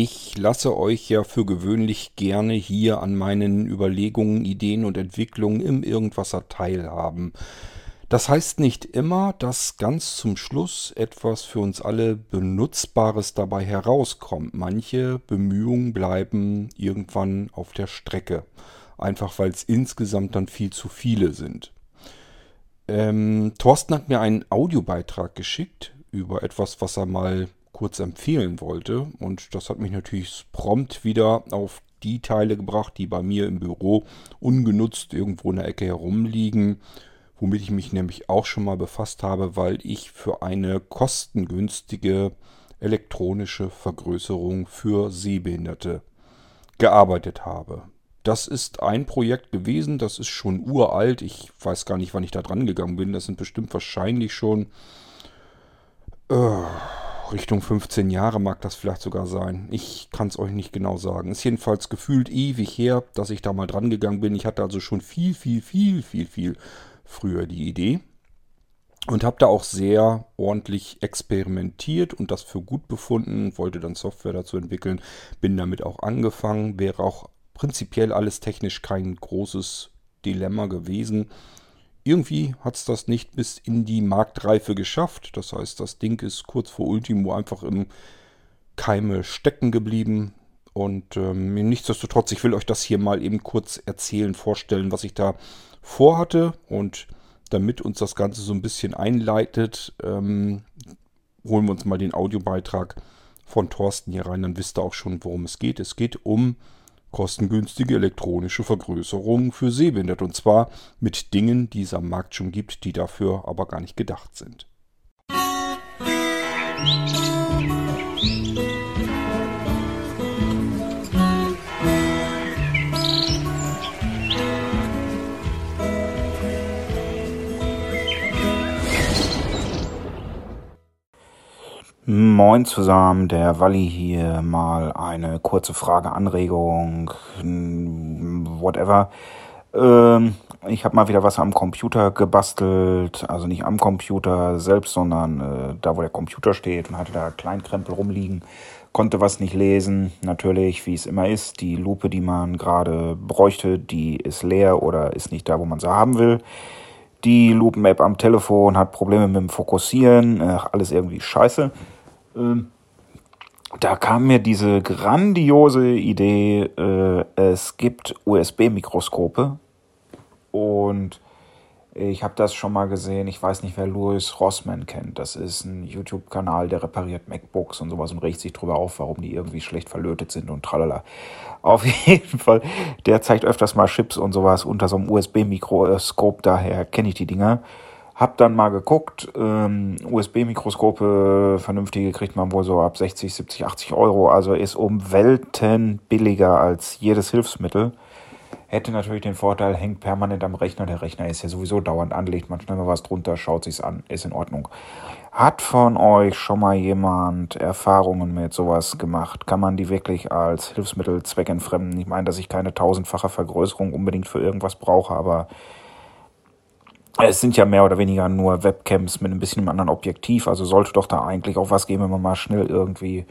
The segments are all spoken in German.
Ich lasse euch ja für gewöhnlich gerne hier an meinen Überlegungen, Ideen und Entwicklungen im Irgendwasser teilhaben. Das heißt nicht immer, dass ganz zum Schluss etwas für uns alle Benutzbares dabei herauskommt. Manche Bemühungen bleiben irgendwann auf der Strecke, einfach weil es insgesamt dann viel zu viele sind. Ähm, Thorsten hat mir einen Audiobeitrag geschickt über etwas, was er mal kurz empfehlen wollte. Und das hat mich natürlich prompt wieder auf die Teile gebracht, die bei mir im Büro ungenutzt irgendwo in der Ecke herumliegen, womit ich mich nämlich auch schon mal befasst habe, weil ich für eine kostengünstige elektronische Vergrößerung für Sehbehinderte gearbeitet habe. Das ist ein Projekt gewesen, das ist schon uralt. Ich weiß gar nicht, wann ich da dran gegangen bin. Das sind bestimmt wahrscheinlich schon äh, Richtung 15 Jahre mag das vielleicht sogar sein. Ich kann es euch nicht genau sagen. Ist jedenfalls gefühlt ewig her, dass ich da mal dran gegangen bin. Ich hatte also schon viel, viel, viel, viel, viel früher die Idee. Und habe da auch sehr ordentlich experimentiert und das für gut befunden, wollte dann Software dazu entwickeln, bin damit auch angefangen, wäre auch prinzipiell alles technisch kein großes Dilemma gewesen. Irgendwie hat es das nicht bis in die Marktreife geschafft. Das heißt, das Ding ist kurz vor Ultimo einfach im Keime stecken geblieben. Und ähm, nichtsdestotrotz, ich will euch das hier mal eben kurz erzählen, vorstellen, was ich da vorhatte. Und damit uns das Ganze so ein bisschen einleitet, ähm, holen wir uns mal den Audiobeitrag von Thorsten hier rein. Dann wisst ihr auch schon, worum es geht. Es geht um kostengünstige elektronische Vergrößerungen für Sehbehinderte. Und zwar mit Dingen, die es am Markt schon gibt, die dafür aber gar nicht gedacht sind. Moin zusammen, der Walli hier. Mal eine kurze Frage, Anregung, whatever. Ähm, ich habe mal wieder was am Computer gebastelt, also nicht am Computer selbst, sondern äh, da, wo der Computer steht und hatte da Kleinkrempel rumliegen. Konnte was nicht lesen, natürlich, wie es immer ist. Die Lupe, die man gerade bräuchte, die ist leer oder ist nicht da, wo man sie haben will. Die Lupen-App am Telefon hat Probleme mit dem Fokussieren, Ach, alles irgendwie scheiße. Ähm, da kam mir diese grandiose Idee, äh, es gibt USB-Mikroskope und ich habe das schon mal gesehen. Ich weiß nicht, wer Louis Rossman kennt. Das ist ein YouTube-Kanal, der repariert MacBooks und sowas und regt sich drüber auf, warum die irgendwie schlecht verlötet sind und tralala. Auf jeden Fall, der zeigt öfters mal Chips und sowas unter so einem USB-Mikroskop. Daher kenne ich die Dinger. Hab dann mal geguckt, ähm, USB-Mikroskope, vernünftige kriegt man wohl so ab 60, 70, 80 Euro. Also ist um Welten billiger als jedes Hilfsmittel. Hätte natürlich den Vorteil, hängt permanent am Rechner. Der Rechner ist ja sowieso dauernd anlegt. Man schnell mal was drunter, schaut sich's an, ist in Ordnung. Hat von euch schon mal jemand Erfahrungen mit sowas gemacht? Kann man die wirklich als Hilfsmittel zweckentfremden? Ich meine, dass ich keine tausendfache Vergrößerung unbedingt für irgendwas brauche, aber es sind ja mehr oder weniger nur Webcams mit ein bisschen einem anderen Objektiv, also sollte doch da eigentlich auch was geben, wenn man mal schnell irgendwie,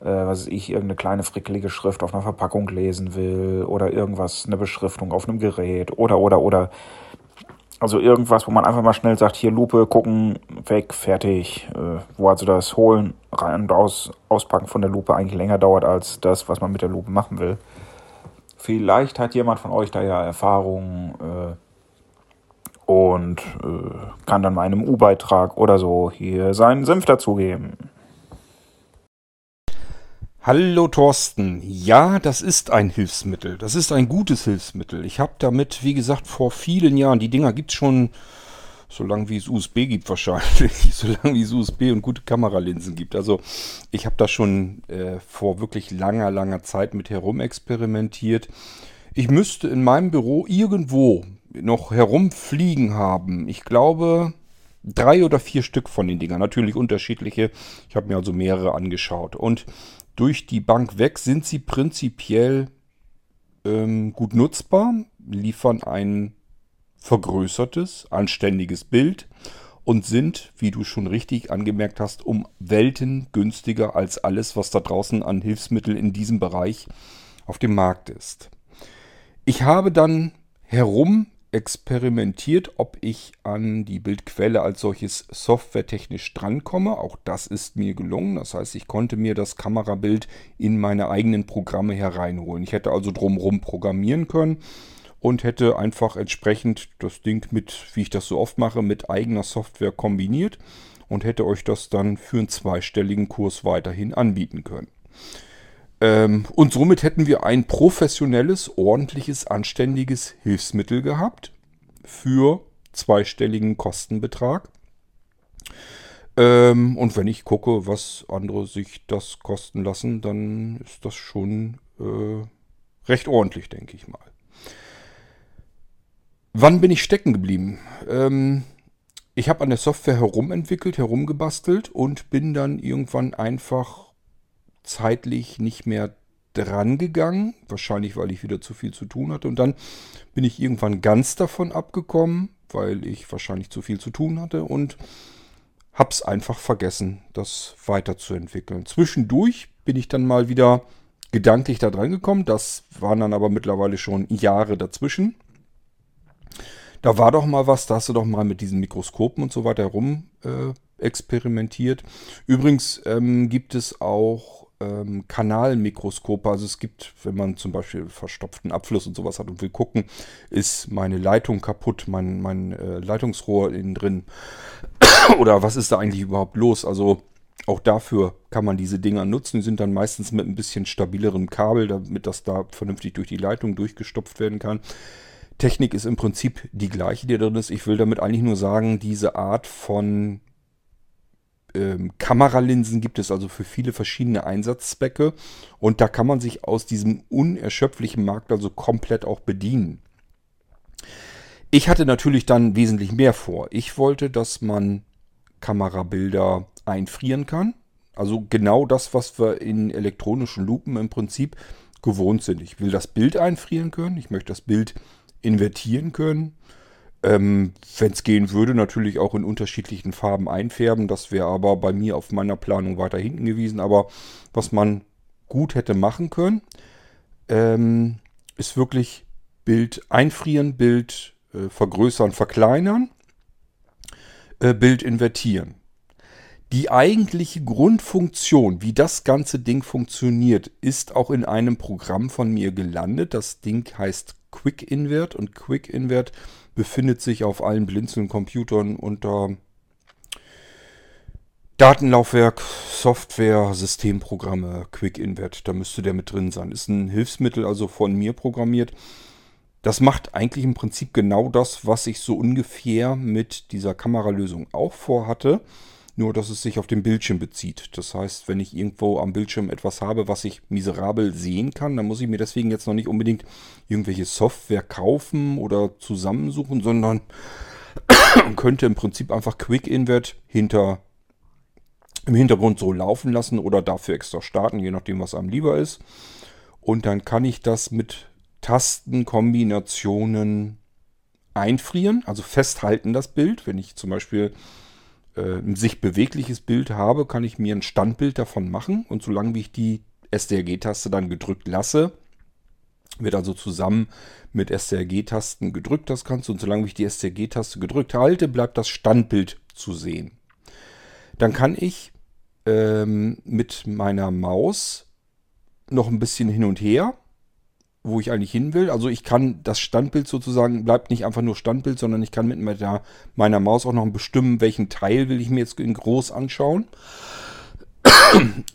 äh, was weiß ich, irgendeine kleine frickelige Schrift auf einer Verpackung lesen will oder irgendwas, eine Beschriftung auf einem Gerät oder, oder, oder. Also irgendwas, wo man einfach mal schnell sagt, hier Lupe, gucken, weg, fertig. Äh, wo also das Holen, rein und aus, auspacken von der Lupe eigentlich länger dauert als das, was man mit der Lupe machen will. Vielleicht hat jemand von euch da ja Erfahrungen, äh, und äh, kann dann meinem U-Beitrag oder so hier seinen Senf dazugeben. Hallo Thorsten. Ja, das ist ein Hilfsmittel. Das ist ein gutes Hilfsmittel. Ich habe damit, wie gesagt, vor vielen Jahren, die Dinger gibt es schon so lange wie es USB gibt wahrscheinlich, so lange wie es USB und gute Kameralinsen gibt. Also ich habe da schon äh, vor wirklich langer, langer Zeit mit herumexperimentiert. Ich müsste in meinem Büro irgendwo noch herumfliegen haben. Ich glaube, drei oder vier Stück von den Dingern. Natürlich unterschiedliche. Ich habe mir also mehrere angeschaut. Und durch die Bank weg sind sie prinzipiell ähm, gut nutzbar, liefern ein vergrößertes, anständiges Bild und sind, wie du schon richtig angemerkt hast, um Welten günstiger als alles, was da draußen an Hilfsmitteln in diesem Bereich auf dem Markt ist. Ich habe dann herum experimentiert, ob ich an die Bildquelle als solches softwaretechnisch drankomme. Auch das ist mir gelungen. Das heißt, ich konnte mir das Kamerabild in meine eigenen Programme hereinholen. Ich hätte also drumherum programmieren können und hätte einfach entsprechend das Ding mit, wie ich das so oft mache, mit eigener Software kombiniert und hätte euch das dann für einen zweistelligen Kurs weiterhin anbieten können. Ähm, und somit hätten wir ein professionelles, ordentliches, anständiges Hilfsmittel gehabt für zweistelligen Kostenbetrag. Ähm, und wenn ich gucke, was andere sich das kosten lassen, dann ist das schon äh, recht ordentlich, denke ich mal. Wann bin ich stecken geblieben? Ähm, ich habe an der Software herumentwickelt, herumgebastelt und bin dann irgendwann einfach zeitlich nicht mehr dran gegangen. Wahrscheinlich, weil ich wieder zu viel zu tun hatte. Und dann bin ich irgendwann ganz davon abgekommen, weil ich wahrscheinlich zu viel zu tun hatte und habe es einfach vergessen, das weiterzuentwickeln. Zwischendurch bin ich dann mal wieder gedanklich da dran gekommen. Das waren dann aber mittlerweile schon Jahre dazwischen. Da war doch mal was, da hast du doch mal mit diesen Mikroskopen und so weiter rum äh, experimentiert. Übrigens ähm, gibt es auch ähm, Kanalmikroskope. Also es gibt, wenn man zum Beispiel verstopften Abfluss und sowas hat und will gucken, ist meine Leitung kaputt, mein, mein äh, Leitungsrohr innen drin. Oder was ist da eigentlich überhaupt los? Also auch dafür kann man diese Dinger nutzen. Die sind dann meistens mit ein bisschen stabilerem Kabel, damit das da vernünftig durch die Leitung durchgestopft werden kann. Technik ist im Prinzip die gleiche, die drin ist. Ich will damit eigentlich nur sagen, diese Art von ähm, Kameralinsen gibt es also für viele verschiedene Einsatzzwecke und da kann man sich aus diesem unerschöpflichen Markt also komplett auch bedienen. Ich hatte natürlich dann wesentlich mehr vor. Ich wollte, dass man Kamerabilder einfrieren kann. Also genau das, was wir in elektronischen Lupen im Prinzip gewohnt sind. Ich will das Bild einfrieren können. Ich möchte das Bild invertieren können. Ähm, Wenn es gehen würde, natürlich auch in unterschiedlichen Farben einfärben. Das wäre aber bei mir auf meiner Planung weiter hinten gewesen. Aber was man gut hätte machen können, ähm, ist wirklich Bild einfrieren, Bild äh, vergrößern, verkleinern, äh, Bild invertieren. Die eigentliche Grundfunktion, wie das ganze Ding funktioniert, ist auch in einem Programm von mir gelandet. Das Ding heißt Quick Invert und Quick Invert befindet sich auf allen Blinzeln-Computern unter Datenlaufwerk, Software, Systemprogramme, Quick Invert. Da müsste der mit drin sein. Ist ein Hilfsmittel, also von mir programmiert. Das macht eigentlich im Prinzip genau das, was ich so ungefähr mit dieser Kameralösung auch vorhatte nur dass es sich auf den Bildschirm bezieht. Das heißt, wenn ich irgendwo am Bildschirm etwas habe, was ich miserabel sehen kann, dann muss ich mir deswegen jetzt noch nicht unbedingt irgendwelche Software kaufen oder zusammensuchen, sondern könnte im Prinzip einfach Quick Invert hinter im Hintergrund so laufen lassen oder dafür extra starten, je nachdem, was einem lieber ist. Und dann kann ich das mit Tastenkombinationen einfrieren, also festhalten das Bild. Wenn ich zum Beispiel ein sich bewegliches Bild habe, kann ich mir ein Standbild davon machen. Und solange wie ich die STRG-Taste dann gedrückt lasse, wird also zusammen mit STRG-Tasten gedrückt das Ganze. Und solange ich die STRG-Taste gedrückt halte, bleibt das Standbild zu sehen. Dann kann ich ähm, mit meiner Maus noch ein bisschen hin und her wo ich eigentlich hin will. Also ich kann das Standbild sozusagen, bleibt nicht einfach nur Standbild, sondern ich kann mit meiner, meiner Maus auch noch bestimmen, welchen Teil will ich mir jetzt in groß anschauen.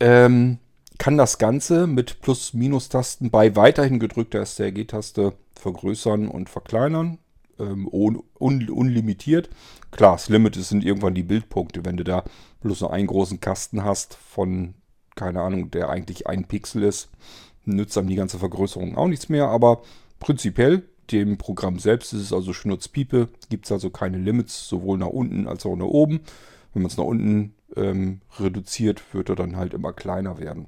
ähm, kann das Ganze mit Plus-Minus-Tasten bei weiterhin gedrückter STRG-Taste vergrößern und verkleinern. Ähm, un un unlimitiert. Klar, das Limit sind irgendwann die Bildpunkte. Wenn du da bloß so einen großen Kasten hast von, keine Ahnung, der eigentlich ein Pixel ist, nützt einem die ganze Vergrößerung auch nichts mehr, aber prinzipiell dem Programm selbst ist es also Schnurzpiepe, gibt es also keine Limits, sowohl nach unten als auch nach oben. Wenn man es nach unten ähm, reduziert, wird er dann halt immer kleiner werden.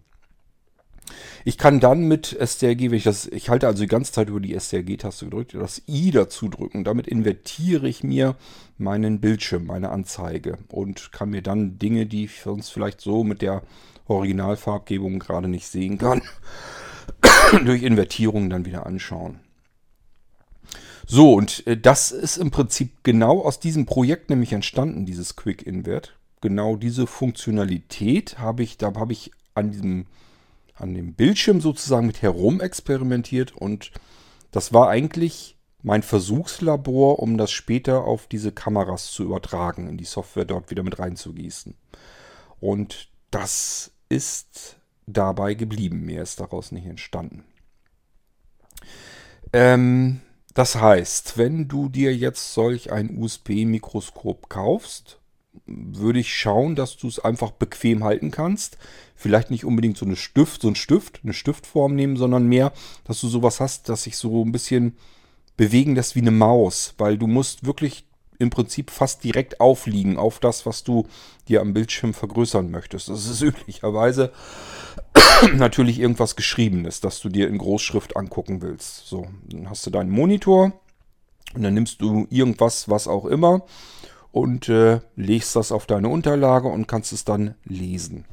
Ich kann dann mit STRG, wenn ich das, ich halte also die ganze Zeit über die STRG-Taste gedrückt, das I dazu drücken. Damit invertiere ich mir meinen Bildschirm, meine Anzeige und kann mir dann Dinge, die ich sonst vielleicht so mit der Originalfarbgebung gerade nicht sehen kann, durch Invertierung dann wieder anschauen. So, und äh, das ist im Prinzip genau aus diesem Projekt nämlich entstanden, dieses Quick Invert. Genau diese Funktionalität habe ich, da habe ich an diesem an dem Bildschirm sozusagen mit herum experimentiert und das war eigentlich mein Versuchslabor, um das später auf diese Kameras zu übertragen, in die Software dort wieder mit reinzugießen. Und das ist dabei geblieben. Mehr ist daraus nicht entstanden. Ähm, das heißt, wenn du dir jetzt solch ein USB-Mikroskop kaufst, würde ich schauen, dass du es einfach bequem halten kannst. Vielleicht nicht unbedingt so eine Stift, so ein Stift, eine Stiftform nehmen, sondern mehr, dass du sowas hast, dass sich so ein bisschen bewegen lässt wie eine Maus, weil du musst wirklich im Prinzip fast direkt aufliegen auf das, was du dir am Bildschirm vergrößern möchtest. Das ist üblicherweise natürlich irgendwas Geschriebenes, das du dir in Großschrift angucken willst. So, dann hast du deinen Monitor und dann nimmst du irgendwas, was auch immer und äh, legst das auf deine Unterlage und kannst es dann lesen.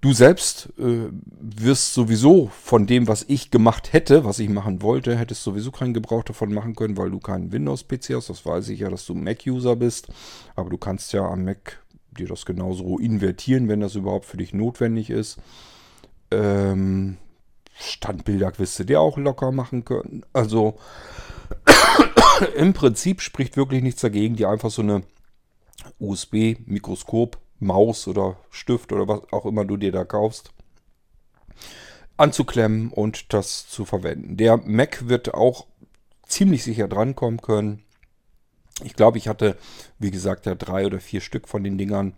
Du selbst äh, wirst sowieso von dem, was ich gemacht hätte, was ich machen wollte, hättest sowieso keinen Gebrauch davon machen können, weil du keinen Windows-PC hast. Das weiß ich ja, dass du Mac-User bist. Aber du kannst ja am Mac dir das genauso invertieren, wenn das überhaupt für dich notwendig ist. Ähm, Standbilder wirst du dir auch locker machen können. Also im Prinzip spricht wirklich nichts dagegen, dir einfach so eine USB-Mikroskop, Maus oder Stift oder was auch immer du dir da kaufst, anzuklemmen und das zu verwenden. Der Mac wird auch ziemlich sicher drankommen können. Ich glaube, ich hatte, wie gesagt, ja drei oder vier Stück von den Dingern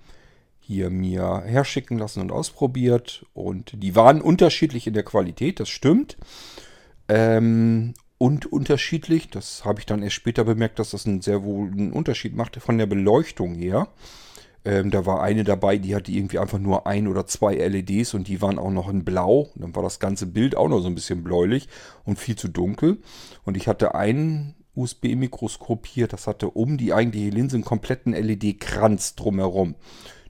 hier mir herschicken lassen und ausprobiert. Und die waren unterschiedlich in der Qualität, das stimmt. Ähm, und unterschiedlich. Das habe ich dann erst später bemerkt, dass das einen sehr wohl einen Unterschied machte von der Beleuchtung her. Ähm, da war eine dabei, die hatte irgendwie einfach nur ein oder zwei LEDs und die waren auch noch in Blau. Dann war das ganze Bild auch noch so ein bisschen bläulich und viel zu dunkel. Und ich hatte ein USB-Mikroskop hier, das hatte um die eigentliche Linse einen kompletten LED-Kranz drumherum.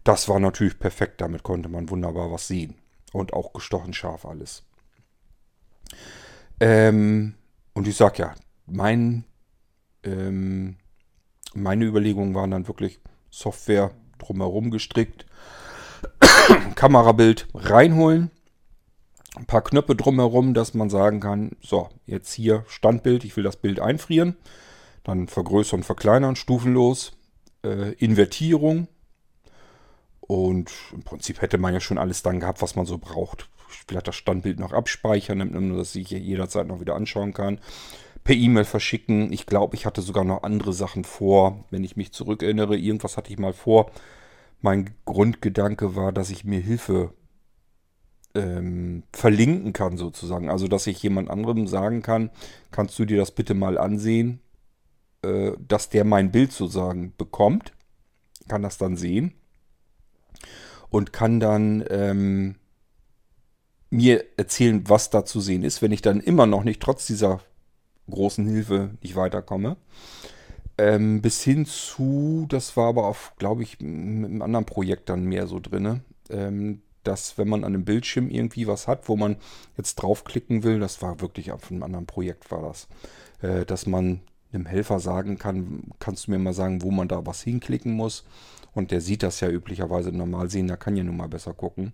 Das war natürlich perfekt, damit konnte man wunderbar was sehen. Und auch gestochen scharf alles. Ähm, und ich sag ja, mein, ähm, meine Überlegungen waren dann wirklich Software drumherum gestrickt, Kamerabild reinholen, ein paar Knöpfe drumherum, dass man sagen kann, so, jetzt hier Standbild, ich will das Bild einfrieren, dann vergrößern, verkleinern, stufenlos, äh, Invertierung. Und im Prinzip hätte man ja schon alles dann gehabt, was man so braucht. Vielleicht das Standbild noch abspeichern, damit dass ich jederzeit noch wieder anschauen kann. Per E-Mail verschicken. Ich glaube, ich hatte sogar noch andere Sachen vor, wenn ich mich zurückerinnere. Irgendwas hatte ich mal vor. Mein Grundgedanke war, dass ich mir Hilfe ähm, verlinken kann, sozusagen. Also, dass ich jemand anderem sagen kann, kannst du dir das bitte mal ansehen, äh, dass der mein Bild sozusagen bekommt. Kann das dann sehen. Und kann dann ähm, mir erzählen, was da zu sehen ist, wenn ich dann immer noch nicht, trotz dieser großen Hilfe, nicht weiterkomme. Ähm, bis hin zu, das war aber auf, glaube ich, mit einem anderen Projekt dann mehr so drin, ähm, dass wenn man an einem Bildschirm irgendwie was hat, wo man jetzt draufklicken will, das war wirklich auf einem anderen Projekt war das, äh, dass man einem Helfer sagen kann, kannst du mir mal sagen, wo man da was hinklicken muss. Und der sieht das ja üblicherweise normal sehen, da kann ja nun mal besser gucken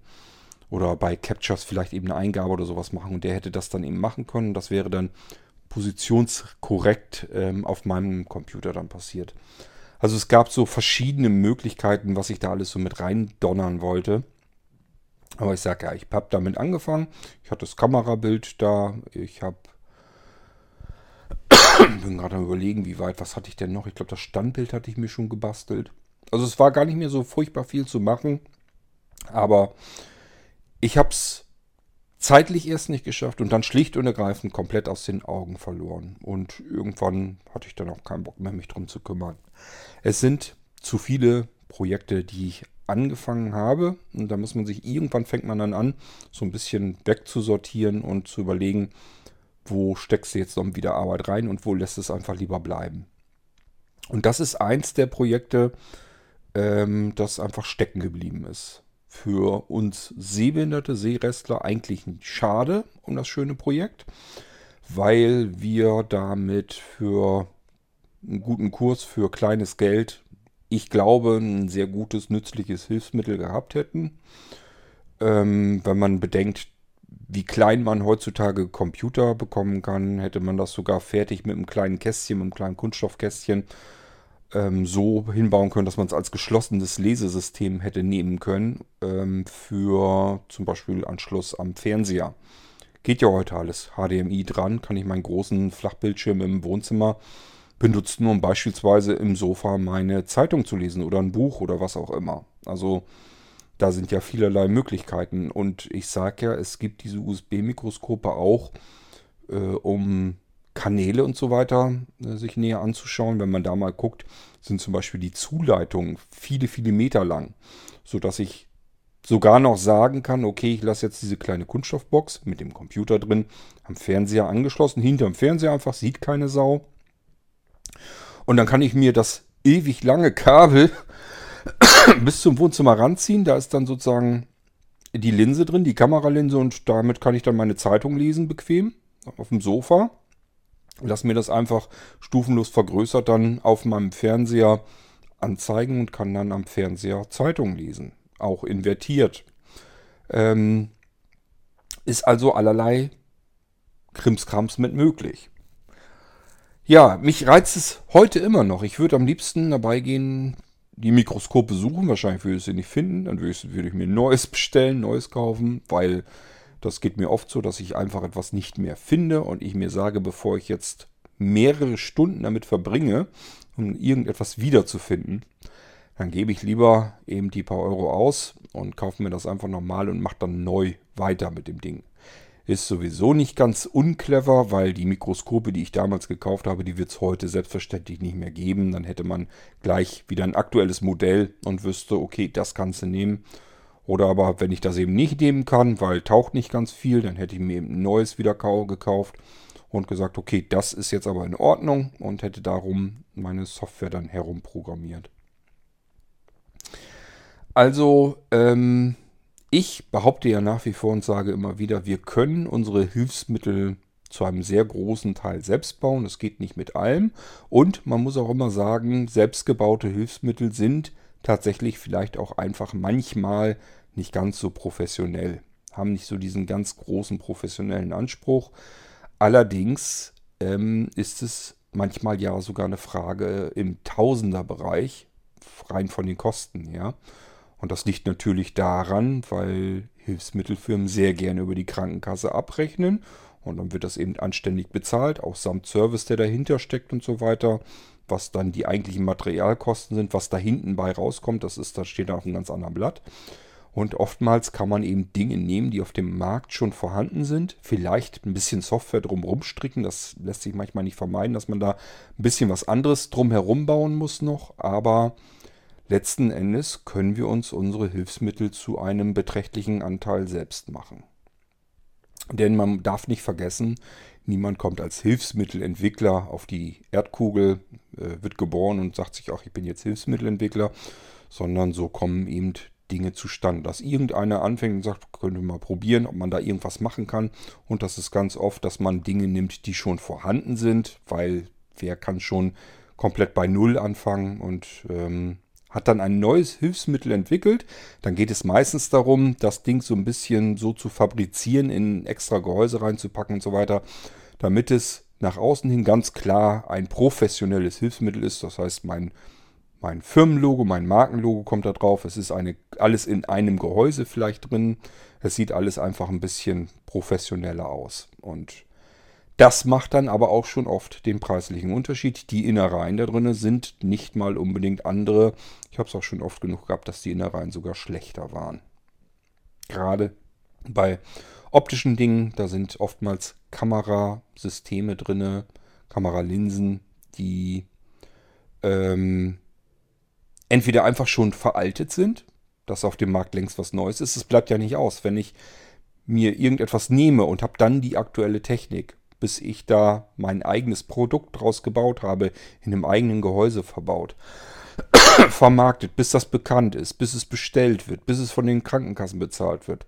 oder bei Captures vielleicht eben eine Eingabe oder sowas machen und der hätte das dann eben machen können. Das wäre dann positionskorrekt ähm, auf meinem Computer dann passiert. Also es gab so verschiedene Möglichkeiten, was ich da alles so mit rein donnern wollte. Aber ich sage ja, ich habe damit angefangen. Ich hatte das Kamerabild da. Ich habe bin gerade am überlegen, wie weit, was hatte ich denn noch? Ich glaube, das Standbild hatte ich mir schon gebastelt. Also es war gar nicht mehr so furchtbar viel zu machen. Aber ich habe es zeitlich erst nicht geschafft und dann schlicht und ergreifend komplett aus den Augen verloren. Und irgendwann hatte ich dann auch keinen Bock mehr, mich drum zu kümmern. Es sind zu viele Projekte, die ich angefangen habe. Und da muss man sich, irgendwann fängt man dann an, so ein bisschen wegzusortieren und zu überlegen, wo steckst du jetzt noch wieder Arbeit rein und wo lässt es einfach lieber bleiben. Und das ist eins der Projekte, ähm, das einfach stecken geblieben ist. Für uns sehbehinderte Seerestler eigentlich schade um das schöne Projekt, weil wir damit für einen guten Kurs für kleines Geld, ich glaube, ein sehr gutes, nützliches Hilfsmittel gehabt hätten. Ähm, wenn man bedenkt, wie klein man heutzutage Computer bekommen kann, hätte man das sogar fertig mit einem kleinen Kästchen, mit einem kleinen Kunststoffkästchen ähm, so hinbauen können, dass man es als geschlossenes Lesesystem hätte nehmen können ähm, für zum Beispiel Anschluss am Fernseher. Geht ja heute alles. HDMI dran, kann ich meinen großen Flachbildschirm im Wohnzimmer benutzen, um beispielsweise im Sofa meine Zeitung zu lesen oder ein Buch oder was auch immer. Also da sind ja vielerlei Möglichkeiten. Und ich sage ja, es gibt diese USB-Mikroskope auch, äh, um Kanäle und so weiter äh, sich näher anzuschauen. Wenn man da mal guckt, sind zum Beispiel die Zuleitungen viele, viele Meter lang, sodass ich sogar noch sagen kann, okay, ich lasse jetzt diese kleine Kunststoffbox mit dem Computer drin am Fernseher angeschlossen, hinterm Fernseher einfach, sieht keine Sau. Und dann kann ich mir das ewig lange Kabel bis zum Wohnzimmer ranziehen. Da ist dann sozusagen die Linse drin, die Kameralinse und damit kann ich dann meine Zeitung lesen bequem auf dem Sofa. Lass mir das einfach stufenlos vergrößert dann auf meinem Fernseher anzeigen und kann dann am Fernseher Zeitung lesen. Auch invertiert. Ähm, ist also allerlei Krimskrams mit möglich. Ja, mich reizt es heute immer noch. Ich würde am liebsten dabei gehen, die Mikroskope suchen. Wahrscheinlich würde ich sie nicht finden. Dann würde ich, mir neues bestellen, neues kaufen, weil das geht mir oft so, dass ich einfach etwas nicht mehr finde und ich mir sage, bevor ich jetzt mehrere Stunden damit verbringe, um irgendetwas wiederzufinden, dann gebe ich lieber eben die paar Euro aus und kaufe mir das einfach nochmal und mache dann neu weiter mit dem Ding. Ist sowieso nicht ganz unclever, weil die Mikroskope, die ich damals gekauft habe, die wird es heute selbstverständlich nicht mehr geben. Dann hätte man gleich wieder ein aktuelles Modell und wüsste, okay, das kannst du nehmen. Oder aber, wenn ich das eben nicht nehmen kann, weil taucht nicht ganz viel, dann hätte ich mir eben ein neues wieder gekauft und gesagt, okay, das ist jetzt aber in Ordnung und hätte darum meine Software dann herumprogrammiert. Also, ähm, ich behaupte ja nach wie vor und sage immer wieder, wir können unsere Hilfsmittel zu einem sehr großen Teil selbst bauen. Es geht nicht mit allem. Und man muss auch immer sagen, selbstgebaute Hilfsmittel sind tatsächlich vielleicht auch einfach manchmal nicht ganz so professionell. Haben nicht so diesen ganz großen professionellen Anspruch. Allerdings ähm, ist es manchmal ja sogar eine Frage im Tausenderbereich, rein von den Kosten her. Und das liegt natürlich daran, weil Hilfsmittelfirmen sehr gerne über die Krankenkasse abrechnen und dann wird das eben anständig bezahlt, auch samt Service, der dahinter steckt und so weiter. Was dann die eigentlichen Materialkosten sind, was da hinten bei rauskommt, das ist, das steht auf einem ganz anderen Blatt. Und oftmals kann man eben Dinge nehmen, die auf dem Markt schon vorhanden sind. Vielleicht ein bisschen Software drumherum stricken. Das lässt sich manchmal nicht vermeiden, dass man da ein bisschen was anderes drumherum bauen muss noch. Aber Letzten Endes können wir uns unsere Hilfsmittel zu einem beträchtlichen Anteil selbst machen. Denn man darf nicht vergessen, niemand kommt als Hilfsmittelentwickler auf die Erdkugel, äh, wird geboren und sagt sich, ach, ich bin jetzt Hilfsmittelentwickler, sondern so kommen eben Dinge zustande. Dass irgendeiner anfängt und sagt, könnte mal probieren, ob man da irgendwas machen kann. Und das ist ganz oft, dass man Dinge nimmt, die schon vorhanden sind, weil wer kann schon komplett bei Null anfangen und ähm, hat dann ein neues Hilfsmittel entwickelt. Dann geht es meistens darum, das Ding so ein bisschen so zu fabrizieren, in extra Gehäuse reinzupacken und so weiter, damit es nach außen hin ganz klar ein professionelles Hilfsmittel ist. Das heißt, mein, mein Firmenlogo, mein Markenlogo kommt da drauf. Es ist eine, alles in einem Gehäuse vielleicht drin. Es sieht alles einfach ein bisschen professioneller aus. Und das macht dann aber auch schon oft den preislichen Unterschied. Die Innereien da drin sind nicht mal unbedingt andere. Ich habe es auch schon oft genug gehabt, dass die Innereien sogar schlechter waren. Gerade bei optischen Dingen, da sind oftmals Kamerasysteme drin, Kameralinsen, die ähm, entweder einfach schon veraltet sind, dass auf dem Markt längst was Neues ist. Es bleibt ja nicht aus, wenn ich mir irgendetwas nehme und habe dann die aktuelle Technik, bis ich da mein eigenes Produkt draus gebaut habe, in einem eigenen Gehäuse verbaut, vermarktet, bis das bekannt ist, bis es bestellt wird, bis es von den Krankenkassen bezahlt wird.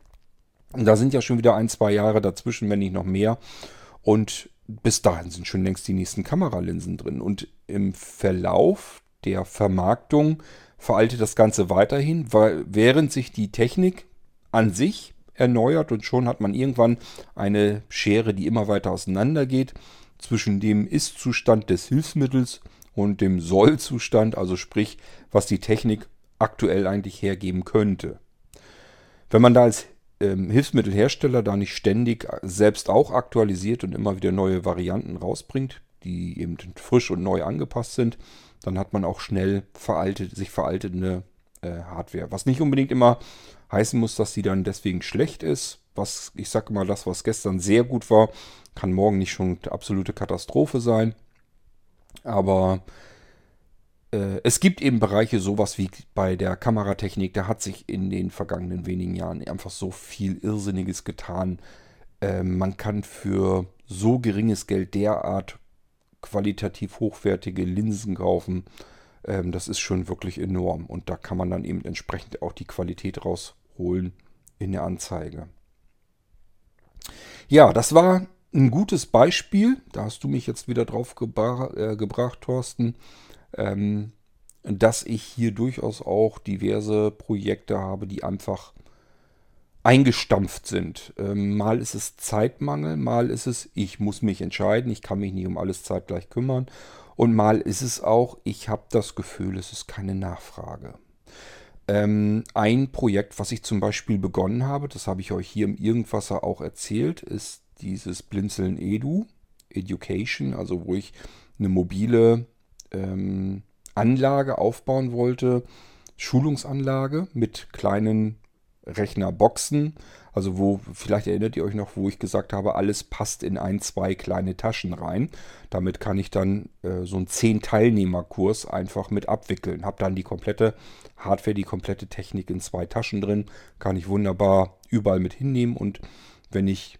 Und da sind ja schon wieder ein, zwei Jahre dazwischen, wenn nicht noch mehr. Und bis dahin sind schon längst die nächsten Kameralinsen drin. Und im Verlauf der Vermarktung veraltet das Ganze weiterhin, weil während sich die Technik an sich erneuert und schon hat man irgendwann eine Schere, die immer weiter auseinander geht zwischen dem Ist-Zustand des Hilfsmittels und dem Soll-Zustand, also sprich, was die Technik aktuell eigentlich hergeben könnte. Wenn man da als ähm, Hilfsmittelhersteller da nicht ständig selbst auch aktualisiert und immer wieder neue Varianten rausbringt, die eben frisch und neu angepasst sind, dann hat man auch schnell veraltet, sich veraltende äh, Hardware. Was nicht unbedingt immer heißen muss, dass sie dann deswegen schlecht ist. Was, ich sage mal, das, was gestern sehr gut war, kann morgen nicht schon eine absolute Katastrophe sein. Aber äh, es gibt eben Bereiche, sowas wie bei der Kameratechnik, da hat sich in den vergangenen wenigen Jahren einfach so viel Irrsinniges getan. Äh, man kann für so geringes Geld derart qualitativ hochwertige Linsen kaufen. Ähm, das ist schon wirklich enorm. Und da kann man dann eben entsprechend auch die Qualität rausholen in der Anzeige. Ja, das war ein gutes Beispiel. Da hast du mich jetzt wieder drauf gebra äh, gebracht, Thorsten. Ähm, dass ich hier durchaus auch diverse Projekte habe, die einfach eingestampft sind. Ähm, mal ist es Zeitmangel, mal ist es, ich muss mich entscheiden, ich kann mich nicht um alles zeitgleich kümmern. Und mal ist es auch, ich habe das Gefühl, es ist keine Nachfrage. Ähm, ein Projekt, was ich zum Beispiel begonnen habe, das habe ich euch hier im Irgendwasser auch erzählt, ist dieses Blinzeln Edu, Education, also wo ich eine mobile ähm, Anlage aufbauen wollte, Schulungsanlage mit kleinen Rechnerboxen. Also wo, vielleicht erinnert ihr euch noch, wo ich gesagt habe, alles passt in ein, zwei kleine Taschen rein. Damit kann ich dann äh, so einen 10-Teilnehmer-Kurs einfach mit abwickeln. Habe dann die komplette Hardware, die komplette Technik in zwei Taschen drin. Kann ich wunderbar überall mit hinnehmen. Und wenn ich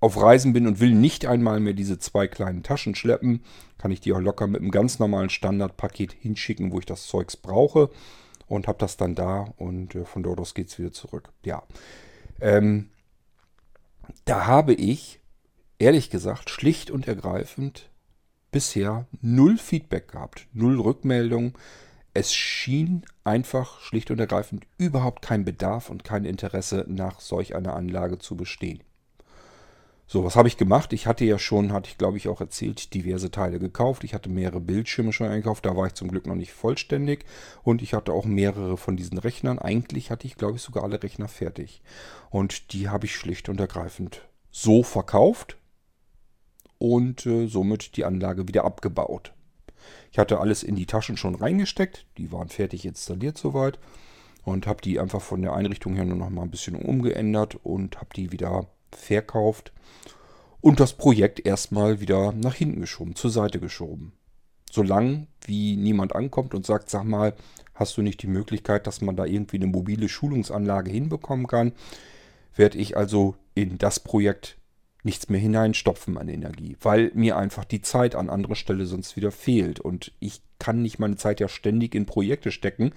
auf Reisen bin und will nicht einmal mehr diese zwei kleinen Taschen schleppen, kann ich die auch locker mit einem ganz normalen Standardpaket hinschicken, wo ich das Zeugs brauche und habe das dann da und äh, von dort aus geht es wieder zurück. Ja, ähm, da habe ich ehrlich gesagt schlicht und ergreifend bisher null Feedback gehabt, null Rückmeldung. Es schien einfach schlicht und ergreifend überhaupt kein Bedarf und kein Interesse nach solch einer Anlage zu bestehen. So, was habe ich gemacht? Ich hatte ja schon, hatte ich glaube ich auch erzählt, diverse Teile gekauft. Ich hatte mehrere Bildschirme schon eingekauft, da war ich zum Glück noch nicht vollständig. Und ich hatte auch mehrere von diesen Rechnern. Eigentlich hatte ich glaube ich sogar alle Rechner fertig. Und die habe ich schlicht und ergreifend so verkauft und äh, somit die Anlage wieder abgebaut. Ich hatte alles in die Taschen schon reingesteckt, die waren fertig installiert soweit. Und habe die einfach von der Einrichtung her nur noch mal ein bisschen umgeändert und habe die wieder verkauft und das Projekt erstmal wieder nach hinten geschoben, zur Seite geschoben. Solange wie niemand ankommt und sagt, sag mal, hast du nicht die Möglichkeit, dass man da irgendwie eine mobile Schulungsanlage hinbekommen kann, werde ich also in das Projekt nichts mehr hineinstopfen an Energie, weil mir einfach die Zeit an anderer Stelle sonst wieder fehlt. Und ich kann nicht meine Zeit ja ständig in Projekte stecken,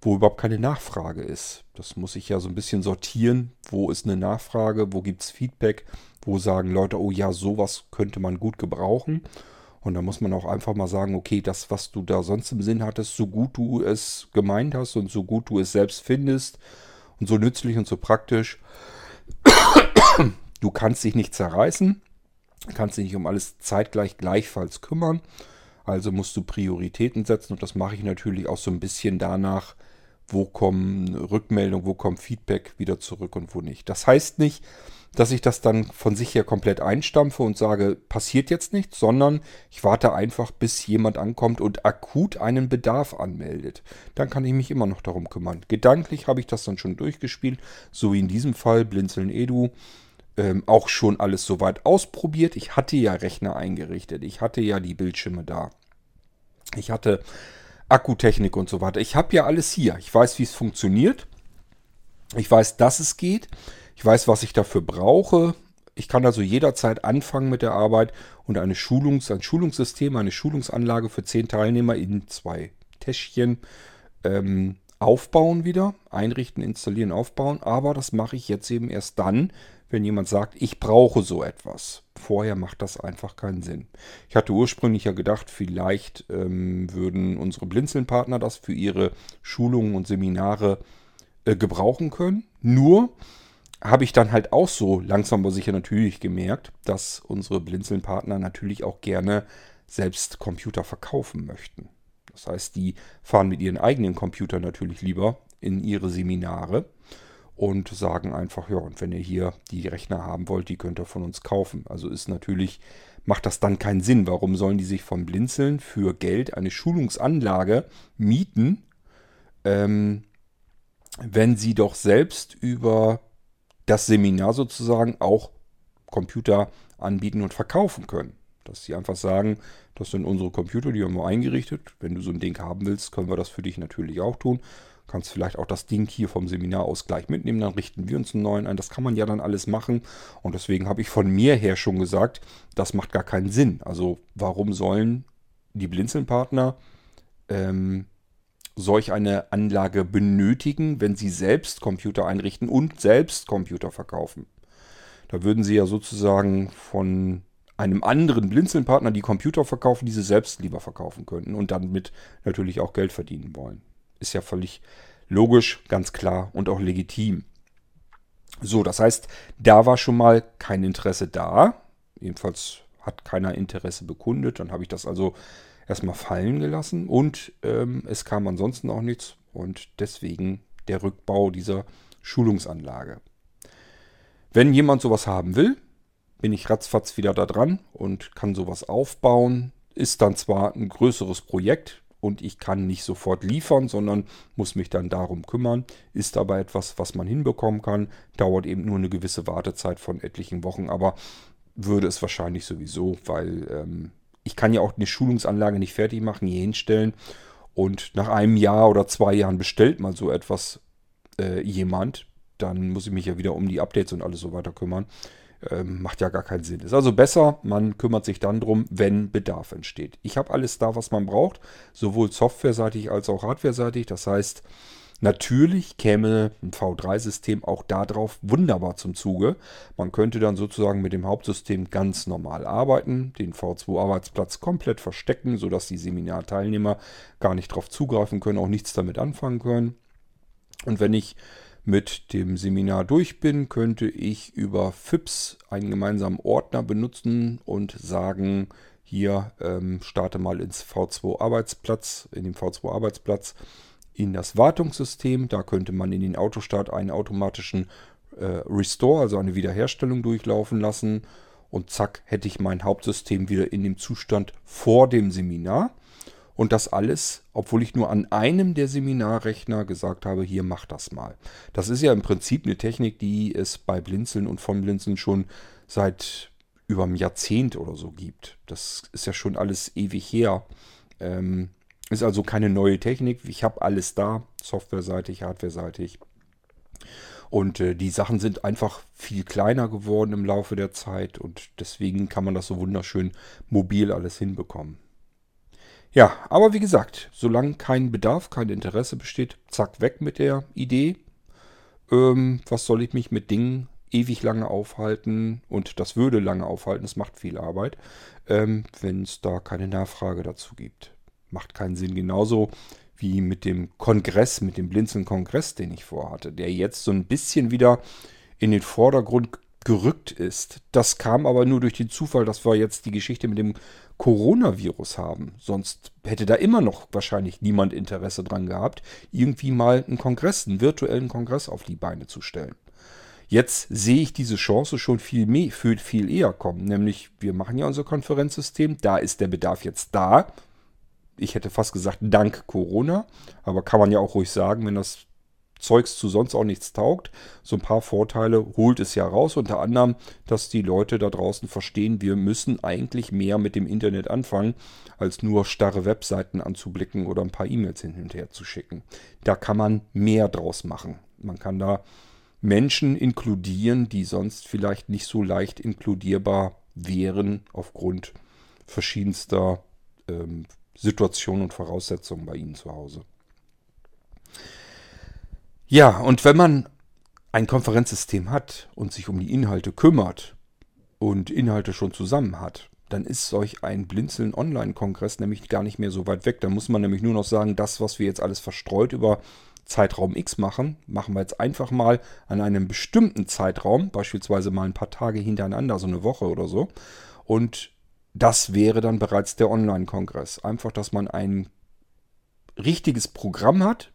wo überhaupt keine Nachfrage ist. Das muss ich ja so ein bisschen sortieren. Wo ist eine Nachfrage? Wo gibt es Feedback? Wo sagen Leute, oh ja, sowas könnte man gut gebrauchen. Und da muss man auch einfach mal sagen, okay, das, was du da sonst im Sinn hattest, so gut du es gemeint hast und so gut du es selbst findest und so nützlich und so praktisch, du kannst dich nicht zerreißen, kannst dich nicht um alles zeitgleich gleichfalls kümmern. Also musst du Prioritäten setzen und das mache ich natürlich auch so ein bisschen danach, wo kommen Rückmeldungen, wo kommt Feedback wieder zurück und wo nicht. Das heißt nicht, dass ich das dann von sich her komplett einstampfe und sage, passiert jetzt nichts, sondern ich warte einfach, bis jemand ankommt und akut einen Bedarf anmeldet. Dann kann ich mich immer noch darum kümmern. Gedanklich habe ich das dann schon durchgespielt, so wie in diesem Fall Blinzeln Edu. Ähm, auch schon alles soweit ausprobiert. Ich hatte ja Rechner eingerichtet. Ich hatte ja die Bildschirme da. Ich hatte Akkutechnik und so weiter. Ich habe ja alles hier. Ich weiß, wie es funktioniert. Ich weiß, dass es geht. Ich weiß, was ich dafür brauche. Ich kann also jederzeit anfangen mit der Arbeit und eine Schulungs-, ein Schulungssystem, eine Schulungsanlage für zehn Teilnehmer in zwei Täschchen ähm, aufbauen wieder. Einrichten, installieren, aufbauen. Aber das mache ich jetzt eben erst dann, wenn jemand sagt, ich brauche so etwas. Vorher macht das einfach keinen Sinn. Ich hatte ursprünglich ja gedacht, vielleicht ähm, würden unsere Blinzeln-Partner das für ihre Schulungen und Seminare äh, gebrauchen können. Nur habe ich dann halt auch so langsam aber sicher natürlich gemerkt, dass unsere Blinzeln-Partner natürlich auch gerne selbst Computer verkaufen möchten. Das heißt, die fahren mit ihren eigenen Computern natürlich lieber in ihre Seminare und sagen einfach, ja, und wenn ihr hier die Rechner haben wollt, die könnt ihr von uns kaufen. Also ist natürlich, macht das dann keinen Sinn. Warum sollen die sich von Blinzeln für Geld eine Schulungsanlage mieten, ähm, wenn sie doch selbst über das Seminar sozusagen auch Computer anbieten und verkaufen können. Dass sie einfach sagen, das sind unsere Computer, die haben wir eingerichtet. Wenn du so ein Ding haben willst, können wir das für dich natürlich auch tun. Kannst vielleicht auch das Ding hier vom Seminar aus gleich mitnehmen, dann richten wir uns einen neuen ein. Das kann man ja dann alles machen. Und deswegen habe ich von mir her schon gesagt, das macht gar keinen Sinn. Also warum sollen die Blinzeln-Partner ähm, solch eine Anlage benötigen, wenn sie selbst Computer einrichten und selbst Computer verkaufen. Da würden sie ja sozusagen von einem anderen Blinzeln-Partner die Computer verkaufen, die sie selbst lieber verkaufen könnten und damit natürlich auch Geld verdienen wollen. Ist ja völlig logisch, ganz klar und auch legitim. So, das heißt, da war schon mal kein Interesse da. Jedenfalls hat keiner Interesse bekundet. Dann habe ich das also erstmal fallen gelassen und ähm, es kam ansonsten auch nichts und deswegen der Rückbau dieser Schulungsanlage. Wenn jemand sowas haben will, bin ich ratzfatz wieder da dran und kann sowas aufbauen. Ist dann zwar ein größeres Projekt und ich kann nicht sofort liefern, sondern muss mich dann darum kümmern. Ist aber etwas, was man hinbekommen kann. Dauert eben nur eine gewisse Wartezeit von etlichen Wochen, aber würde es wahrscheinlich sowieso, weil ähm, ich kann ja auch eine Schulungsanlage nicht fertig machen, hier hinstellen und nach einem Jahr oder zwei Jahren bestellt mal so etwas äh, jemand, dann muss ich mich ja wieder um die Updates und alles so weiter kümmern. Ähm, macht ja gar keinen Sinn. Ist also besser, man kümmert sich dann drum, wenn Bedarf entsteht. Ich habe alles da, was man braucht, sowohl softwareseitig als auch hardwareseitig. Das heißt, Natürlich käme ein V3-System auch darauf wunderbar zum Zuge. Man könnte dann sozusagen mit dem Hauptsystem ganz normal arbeiten, den V2-Arbeitsplatz komplett verstecken, sodass die Seminarteilnehmer gar nicht darauf zugreifen können, auch nichts damit anfangen können. Und wenn ich mit dem Seminar durch bin, könnte ich über FIPS einen gemeinsamen Ordner benutzen und sagen, hier ähm, starte mal ins V2-Arbeitsplatz, in dem V2-Arbeitsplatz in das Wartungssystem. Da könnte man in den Autostart einen automatischen äh, Restore, also eine Wiederherstellung durchlaufen lassen. Und zack, hätte ich mein Hauptsystem wieder in dem Zustand vor dem Seminar. Und das alles, obwohl ich nur an einem der Seminarrechner gesagt habe, hier mach das mal. Das ist ja im Prinzip eine Technik, die es bei Blinzeln und von Blinzeln schon seit über einem Jahrzehnt oder so gibt. Das ist ja schon alles ewig her. Ähm, ist also keine neue Technik. Ich habe alles da, softwareseitig, hardwareseitig. Und äh, die Sachen sind einfach viel kleiner geworden im Laufe der Zeit und deswegen kann man das so wunderschön mobil alles hinbekommen. Ja, aber wie gesagt, solange kein Bedarf, kein Interesse besteht, zack, weg mit der Idee. Ähm, was soll ich mich mit Dingen ewig lange aufhalten? Und das würde lange aufhalten, es macht viel Arbeit, ähm, wenn es da keine Nachfrage dazu gibt macht keinen Sinn. Genauso wie mit dem Kongress, mit dem Blinzeln-Kongress, den ich vorhatte, der jetzt so ein bisschen wieder in den Vordergrund gerückt ist. Das kam aber nur durch den Zufall, dass wir jetzt die Geschichte mit dem Coronavirus haben. Sonst hätte da immer noch wahrscheinlich niemand Interesse dran gehabt, irgendwie mal einen Kongress, einen virtuellen Kongress auf die Beine zu stellen. Jetzt sehe ich diese Chance schon viel, mehr, viel, viel eher kommen. Nämlich, wir machen ja unser Konferenzsystem, da ist der Bedarf jetzt da ich hätte fast gesagt, dank Corona. Aber kann man ja auch ruhig sagen, wenn das Zeugs zu sonst auch nichts taugt. So ein paar Vorteile holt es ja raus. Unter anderem, dass die Leute da draußen verstehen, wir müssen eigentlich mehr mit dem Internet anfangen, als nur starre Webseiten anzublicken oder ein paar E-Mails hin und her zu schicken. Da kann man mehr draus machen. Man kann da Menschen inkludieren, die sonst vielleicht nicht so leicht inkludierbar wären aufgrund verschiedenster ähm, Situationen und Voraussetzungen bei Ihnen zu Hause. Ja, und wenn man ein Konferenzsystem hat und sich um die Inhalte kümmert und Inhalte schon zusammen hat, dann ist solch ein Blinzeln Online-Kongress nämlich gar nicht mehr so weit weg. Da muss man nämlich nur noch sagen, das, was wir jetzt alles verstreut über Zeitraum X machen, machen wir jetzt einfach mal an einem bestimmten Zeitraum, beispielsweise mal ein paar Tage hintereinander, so eine Woche oder so. Und das wäre dann bereits der Online-Kongress. Einfach, dass man ein richtiges Programm hat,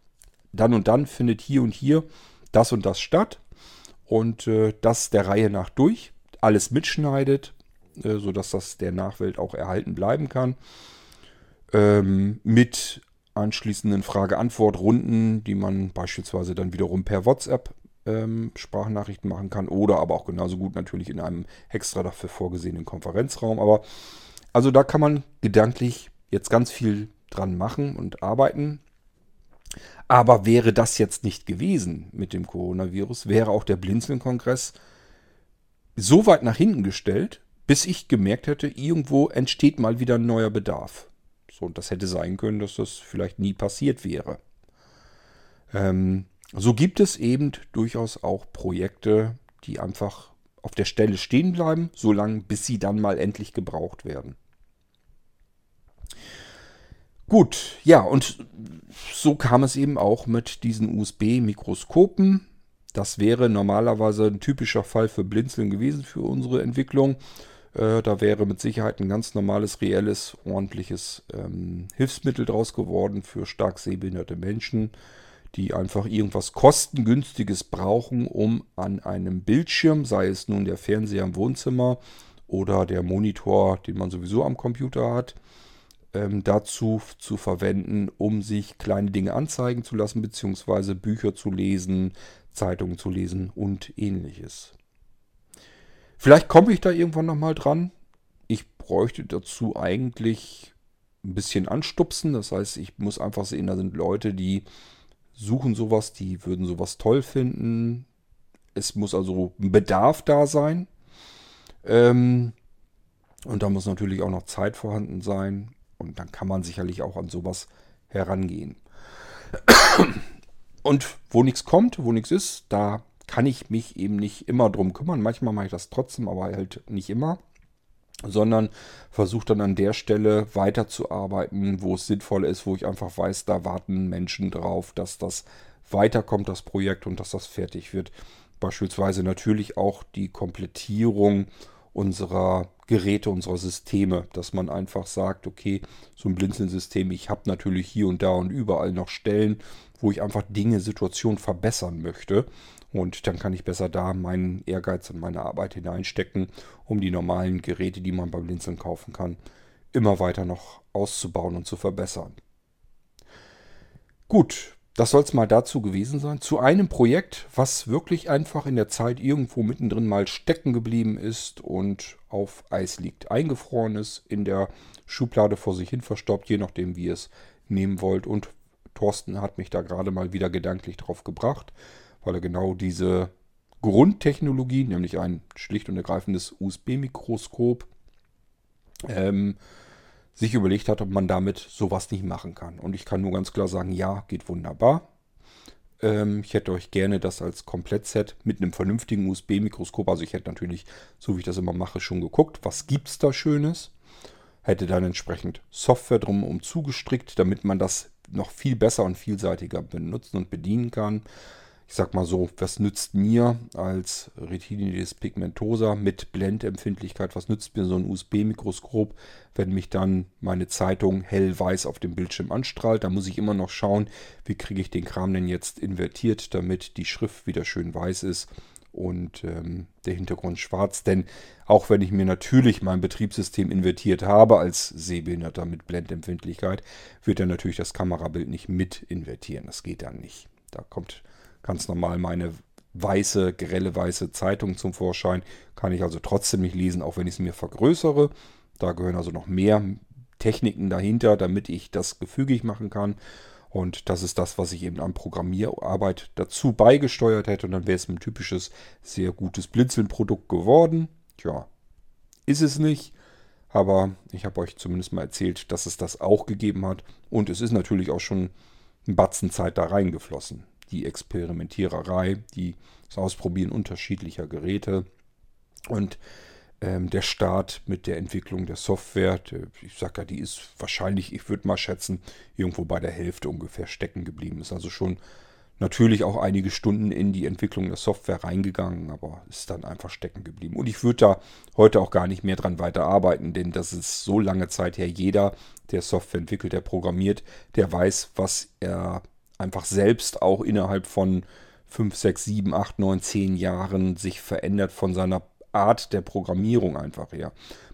dann und dann findet hier und hier das und das statt und äh, das der Reihe nach durch, alles mitschneidet, äh, sodass das der Nachwelt auch erhalten bleiben kann. Ähm, mit anschließenden Frage-Antwort-Runden, die man beispielsweise dann wiederum per WhatsApp ähm, Sprachnachrichten machen kann oder aber auch genauso gut natürlich in einem extra dafür vorgesehenen Konferenzraum. Aber also da kann man gedanklich jetzt ganz viel dran machen und arbeiten. Aber wäre das jetzt nicht gewesen mit dem Coronavirus, wäre auch der Blinzeln-Kongress so weit nach hinten gestellt, bis ich gemerkt hätte, irgendwo entsteht mal wieder ein neuer Bedarf. So, und das hätte sein können, dass das vielleicht nie passiert wäre. Ähm, so gibt es eben durchaus auch Projekte, die einfach auf der Stelle stehen bleiben, solange bis sie dann mal endlich gebraucht werden. Gut, ja, und so kam es eben auch mit diesen USB-Mikroskopen. Das wäre normalerweise ein typischer Fall für Blinzeln gewesen für unsere Entwicklung. Äh, da wäre mit Sicherheit ein ganz normales, reelles, ordentliches ähm, Hilfsmittel draus geworden für stark sehbehinderte Menschen, die einfach irgendwas kostengünstiges brauchen, um an einem Bildschirm, sei es nun der Fernseher im Wohnzimmer oder der Monitor, den man sowieso am Computer hat, ähm, dazu zu verwenden, um sich kleine Dinge anzeigen zu lassen, beziehungsweise Bücher zu lesen, Zeitungen zu lesen und ähnliches. Vielleicht komme ich da irgendwann nochmal dran. Ich bräuchte dazu eigentlich ein bisschen anstupsen. Das heißt, ich muss einfach sehen, da sind Leute, die suchen sowas, die würden sowas toll finden. Es muss also ein Bedarf da sein. Ähm, und da muss natürlich auch noch Zeit vorhanden sein. Und dann kann man sicherlich auch an sowas herangehen. Und wo nichts kommt, wo nichts ist, da kann ich mich eben nicht immer drum kümmern. Manchmal mache ich das trotzdem, aber halt nicht immer. Sondern versuche dann an der Stelle weiterzuarbeiten, wo es sinnvoll ist, wo ich einfach weiß, da warten Menschen drauf, dass das weiterkommt, das Projekt und dass das fertig wird. Beispielsweise natürlich auch die Komplettierung unserer Geräte, unserer Systeme, dass man einfach sagt, okay, so ein Blinzeln-System, ich habe natürlich hier und da und überall noch Stellen, wo ich einfach Dinge, Situationen verbessern möchte. Und dann kann ich besser da meinen Ehrgeiz und meine Arbeit hineinstecken, um die normalen Geräte, die man beim Blinzeln kaufen kann, immer weiter noch auszubauen und zu verbessern. Gut, das soll es mal dazu gewesen sein. Zu einem Projekt, was wirklich einfach in der Zeit irgendwo mittendrin mal stecken geblieben ist und auf Eis liegt. Eingefroren ist, in der Schublade vor sich hin verstaubt, je nachdem, wie ihr es nehmen wollt. Und Thorsten hat mich da gerade mal wieder gedanklich drauf gebracht, weil er genau diese Grundtechnologie, nämlich ein schlicht und ergreifendes USB-Mikroskop, ähm, sich überlegt hat, ob man damit sowas nicht machen kann. Und ich kann nur ganz klar sagen, ja, geht wunderbar. Ähm, ich hätte euch gerne das als Komplettset mit einem vernünftigen USB-Mikroskop. Also ich hätte natürlich, so wie ich das immer mache, schon geguckt, was gibt es da Schönes. Hätte dann entsprechend Software drumherum zugestrickt, damit man das noch viel besser und vielseitiger benutzen und bedienen kann ich sag mal so, was nützt mir als Retinitis pigmentosa mit Blendempfindlichkeit, was nützt mir so ein USB-Mikroskop, wenn mich dann meine Zeitung hellweiß auf dem Bildschirm anstrahlt. Da muss ich immer noch schauen, wie kriege ich den Kram denn jetzt invertiert, damit die Schrift wieder schön weiß ist und ähm, der Hintergrund schwarz. Denn auch wenn ich mir natürlich mein Betriebssystem invertiert habe als Sehbehinderter mit Blendempfindlichkeit, wird er natürlich das Kamerabild nicht mit invertieren. Das geht dann nicht. Da kommt ganz normal meine weiße, grelle weiße Zeitung zum Vorschein. Kann ich also trotzdem nicht lesen, auch wenn ich es mir vergrößere. Da gehören also noch mehr Techniken dahinter, damit ich das gefügig machen kann. Und das ist das, was ich eben an Programmierarbeit dazu beigesteuert hätte. Und dann wäre es ein typisches, sehr gutes Blinzeln-Produkt geworden. Tja, ist es nicht. Aber ich habe euch zumindest mal erzählt, dass es das auch gegeben hat. Und es ist natürlich auch schon ein Batzen Zeit da reingeflossen. Die Experimentiererei, die, das Ausprobieren unterschiedlicher Geräte. Und ähm, der Start mit der Entwicklung der Software, ich sage ja, die ist wahrscheinlich, ich würde mal schätzen, irgendwo bei der Hälfte ungefähr stecken geblieben. Ist also schon natürlich auch einige Stunden in die Entwicklung der Software reingegangen, aber ist dann einfach stecken geblieben. Und ich würde da heute auch gar nicht mehr dran weiterarbeiten, denn das ist so lange Zeit her. Jeder, der Software entwickelt, der programmiert, der weiß, was er einfach selbst auch innerhalb von 5, 6, 7, 8, 9, 10 Jahren sich verändert von seiner Art der Programmierung einfach her.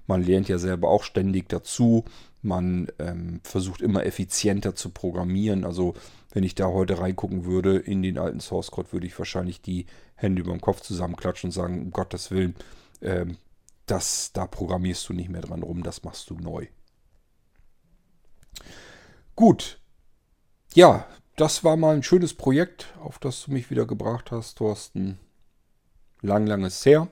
Man lernt ja selber auch ständig dazu. Man ähm, versucht immer effizienter zu programmieren. Also wenn ich da heute reingucken würde in den alten Source Code, würde ich wahrscheinlich die Hände über dem Kopf zusammenklatschen und sagen, um Gottes Willen, ähm, das, da programmierst du nicht mehr dran rum, das machst du neu. Gut. Ja, das war mal ein schönes Projekt, auf das du mich wieder gebracht hast, Thorsten. Lang, langes her.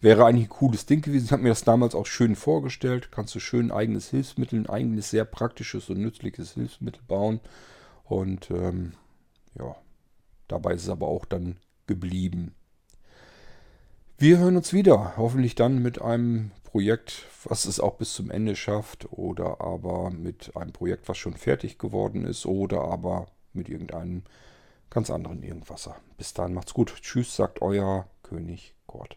Wäre eigentlich ein cooles Ding gewesen. Ich habe mir das damals auch schön vorgestellt. Kannst du schön ein eigenes Hilfsmittel, ein eigenes sehr praktisches und nützliches Hilfsmittel bauen. Und ähm, ja, dabei ist es aber auch dann geblieben. Wir hören uns wieder. Hoffentlich dann mit einem Projekt, was es auch bis zum Ende schafft. Oder aber mit einem Projekt, was schon fertig geworden ist. Oder aber mit irgendeinem ganz anderen Irgendwasser. Bis dann macht's gut. Tschüss, sagt euer König Kurt.